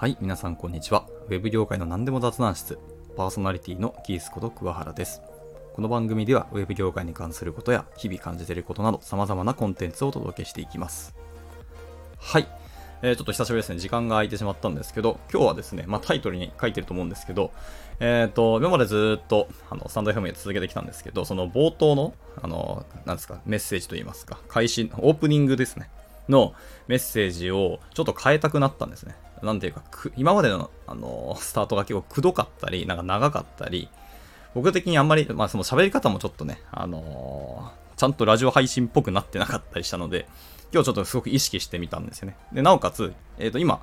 はい、皆さんこんにちは。ウェブ業界の何でも雑談室、パーソナリティのキースこと桑原です。この番組ではウェブ業界に関することや日々感じていることなど様々なコンテンツをお届けしていきます。はい。えーちょっと久しぶりですね。時間が空いてしまったんですけど、今日はですね、まあタイトルに書いてると思うんですけど、えっ、と、今までずっと、あの、スタンド FM で続けてきたんですけど、その冒頭の、あの、なんですか、メッセージといいますか、開始、オープニングですね。のメッセージをちょっと変えたくなったんですね。なんていうか、今までの、あの、スタートが結構くどかったり、なんか長かったり、僕的にあんまり、まあその喋り方もちょっとね、あのーちゃんとラジオ配信っぽくなってなかったりしたので、今日ちょっとすごく意識してみたんですよね。で、なおかつ、えっ、と、今、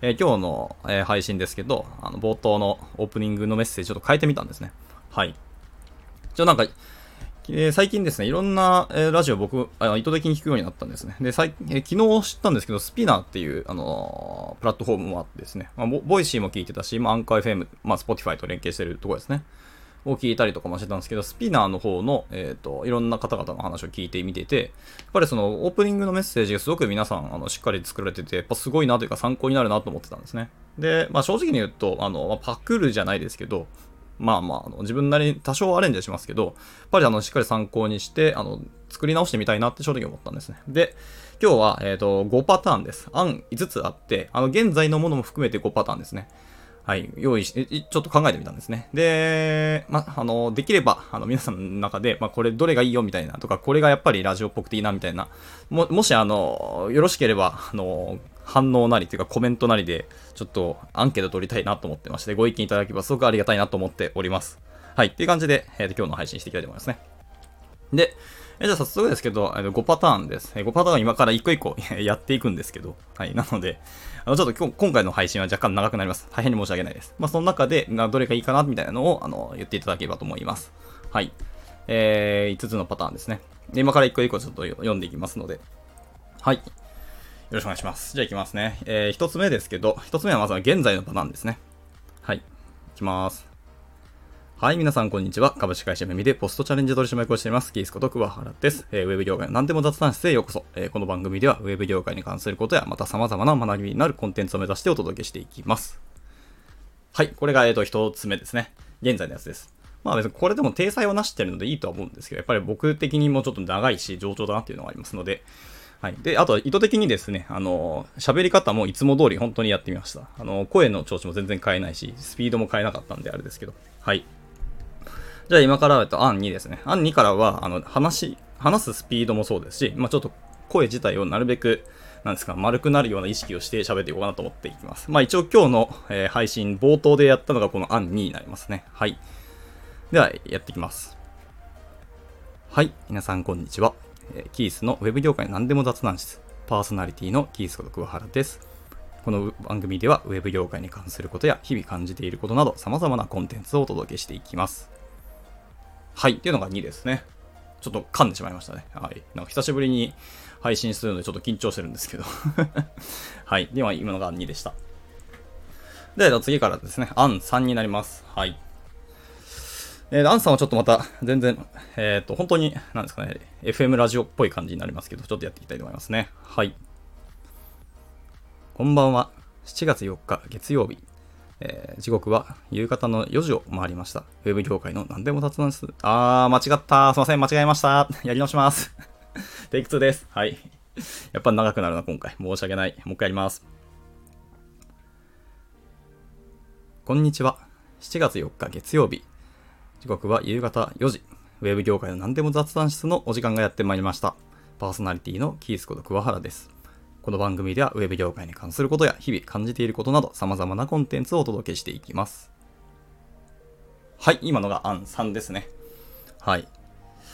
え今日の、え配信ですけど、あの、冒頭のオープニングのメッセージちょっと変えてみたんですね。はい。ちょ、なんか、え最近ですね、いろんな、えラジオ僕、あ意図的に聞くようになったんですね。で、最え昨日知ったんですけど、 SPINEAR っていう、あのープラットフォームもあってですね、まあ、ボ Voicy も聞いてたし、まあ、アンカー FM、まあ、Spotify と連携してるところですね。を聞いたりとかもしてたんですけど、 SPINEAR の方の、えっ、と、いろんな方々の話を聞いてみてて、やっぱりそのオープニングのメッセージがすごく皆さん、あの、しっかり作られてて、やっぱすごいなというか参考になるなと思ってたんですね。で、まあ正直に言うと、あの、まあパクるじゃないですけど、まあまあ、あの自分なりに多少アレンジしますけど、やっぱりあの、しっかり参考にして、あの、作り直してみたいなって正直思ったんですね。で、今日は、えっ、と、5パターンです。案5つあって、あの、現在のものも含めて5パターンですね。はい、用意して、ちょっと考えてみたんですね。で、ま、あの、できれば、あの、皆さんの中で、まこれどれがいいよみたいなとか、これがやっぱりラジオっぽくていいなみたいな、も、もし、あの、よろしければ、あの、反応なりというかコメントなりで、ちょっとアンケート取りたいなと思ってまして、ご意見いただければすごくありがたいなと思っております。はい、っていう感じで、えーと今日の配信していきたいと思いますね。で、えじゃあ早速ですけど、5パターンです。5パターン今から一個一個 やっていくんですけど、はい。なので、あのちょっと今日今回の配信は若干長くなります。大変に申し訳ないです。まあ、その中で、などれがいいかなみたいなのをあの言っていただければと思います。はい。えー、5つのパターンですね。で、今から一個一個ちょっと読んでいきますので、はい。よろしくお願いします。じゃあ行きますね。えー、一つ目ですけど、一つ目はまずは現在のパターンですね。はい。いきます。はい、皆さんこんにちは。株式会社メミでポストチャレンジ取締役をしています。キースこと桑原です。えーウェブ業界の何でも雑談室へようこそ。えーこの番組ではウェブ業界に関することや、また様々な学びになるコンテンツを目指してお届けしていきます。はい、これが、えっ、と、一つ目ですね。現在のやつです。まあ別にこれでも体裁をなしてるのでいいとは思うんですけど、やっぱり僕的にもちょっと長いし、上長だなっていうのがありますので、はい。で、あと、意図的にですね、あの、喋り方もいつも通り本当にやってみました。あの、声の調子も全然変えないし、スピードも変えなかったんであれですけど、はい。じゃあ今から、えっと、案2ですね。案2からは、あの、話、話すスピードもそうですし、まあちょっと声自体をなるべく、なんですか、丸くなるような意識をして喋っていこうかなと思っていきます。まあ一応今日の、えー配信冒頭でやったのがこの案2になりますね。はい。では、やっていきます。はい。皆さんこんにちは。えキースのウェブ業界何でも雑談室、パーソナリティのキースこと桑原です。この番組ではウェブ業界に関することや日々感じていることなど様々なコンテンツをお届けしていきます。はい。っていうのが2ですね。ちょっと噛んでしまいましたね。はい。なんか久しぶりに配信するのでちょっと緊張してるんですけど。はい。では今のが2でした。で、次からですね、アン3になります。はい。えー、アンさんはちょっとまた全然、えっ、と、本当に、なんですかね、FM ラジオっぽい感じになりますけど、ちょっとやっていきたいと思いますね。はい。こんばんは。7月4日月曜日。えー時刻は夕方の4時を回りました。ウェブ業界の何でも雑談です。あー、間違った。すいません、間違えました。やり直します。テイク2です。はい。やっぱ長くなるな、今回。申し訳ない。もう一回やります。こんにちは。7月4日月曜日。時刻は夕方4時。ウェブ業界の何でも雑談室のお時間がやってまいりました。パーソナリティのキースこと桑原です。この番組ではウェブ業界に関することや日々感じていることなど様々なコンテンツをお届けしていきます。はい、今のが案3ですね。はい。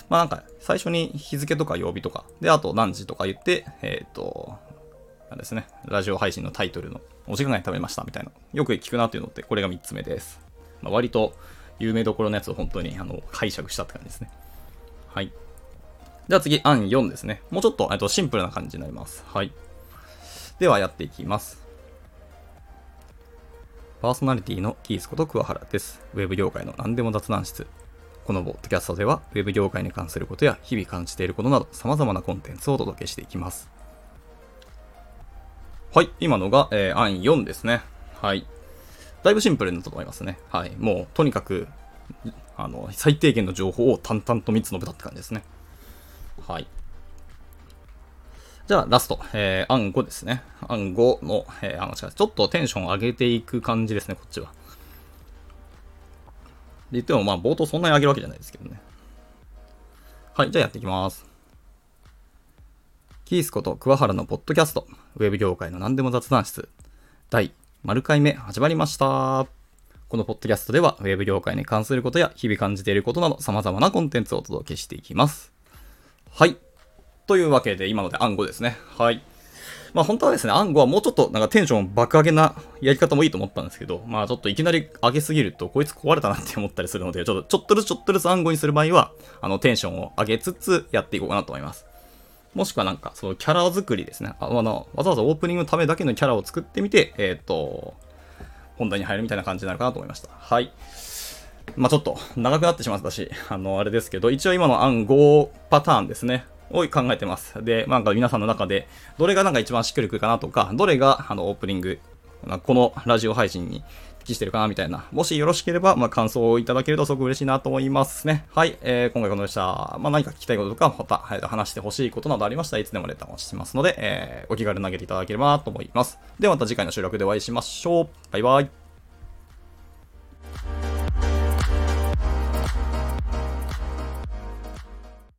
まあなんか最初に日付とか曜日とか、で、あと何時とか言って、えっ、と、なんですね、ラジオ配信のタイトルのお時間が食べましたみたいな。よく聞くなっていうのって、これが3つ目です。まあ、割と有名どころのやつを本当にあの解釈したって感じですね。はい。では次、案4ですね。もうちょっとっとシンプルな感じになります。はい。ではやっていきます。パーソナリティのキースこと桑原です。ウェブ業界の何でも雑談室。このポッドキャストでは、ウェブ業界に関することや日々感じていることなど様々なコンテンツをお届けしていきます。はい、今のが、えー案4ですね。はい。だいぶシンプルになったと思いますね。はい。もう、とにかく、あの、最低限の情報を淡々と3つ述べたって感じですね。はい。じゃあ、ラスト、えー、暗号ですね。暗号の、えー、話が、ちょっとテンション上げていく感じですね、こっちは。で言っても、まあ、冒頭そんなに上げるわけじゃないですけどね。はい、じゃあやっていきます。キースこと桑原のポッドキャスト、ウェブ業界の何でも雑談室、第丸回目始まりました。このポッドキャストでは、ウェブ業界に関することや日々感じていることなど様々なコンテンツをお届けしていきます。はい。というわけで、今ので暗号ですね。はい。まあ本当はですね、暗号はもうちょっとなんかテンション爆上げなやり方もいいと思ったんですけど、まあちょっといきなり上げすぎるとこいつ壊れたなって思ったりするので、ちょっとちょっとずつちょっとずつ暗号にする場合は、あのテンションを上げつつやっていこうかなと思います。もしくはなんか、そのキャラ作りですね。あの、わざわざオープニングのためだけのキャラを作ってみて、えっ、ー、と、本題に入るみたいな感じになるかなと思いました。はい。まあちょっと長くなってしまったし、あの、あれですけど、一応今の暗号パターンですね。を考えてます。で、なんか皆さんの中で、どれがなんか一番しっくりくるかなとか、どれがあのオープニング、このラジオ配信に適してるかなみたいな。もしよろしければ、まあ、感想をいただけるとすごく嬉しいなと思いますね。はい。えー、今回このでした。まあ、何か聞きたいこととか、また、えー、話してほしいことなどありましたらいつでもレターをしますので、えー、お気軽に投げていただければなと思います。ではまた次回の収録でお会いしましょう。バイバイ。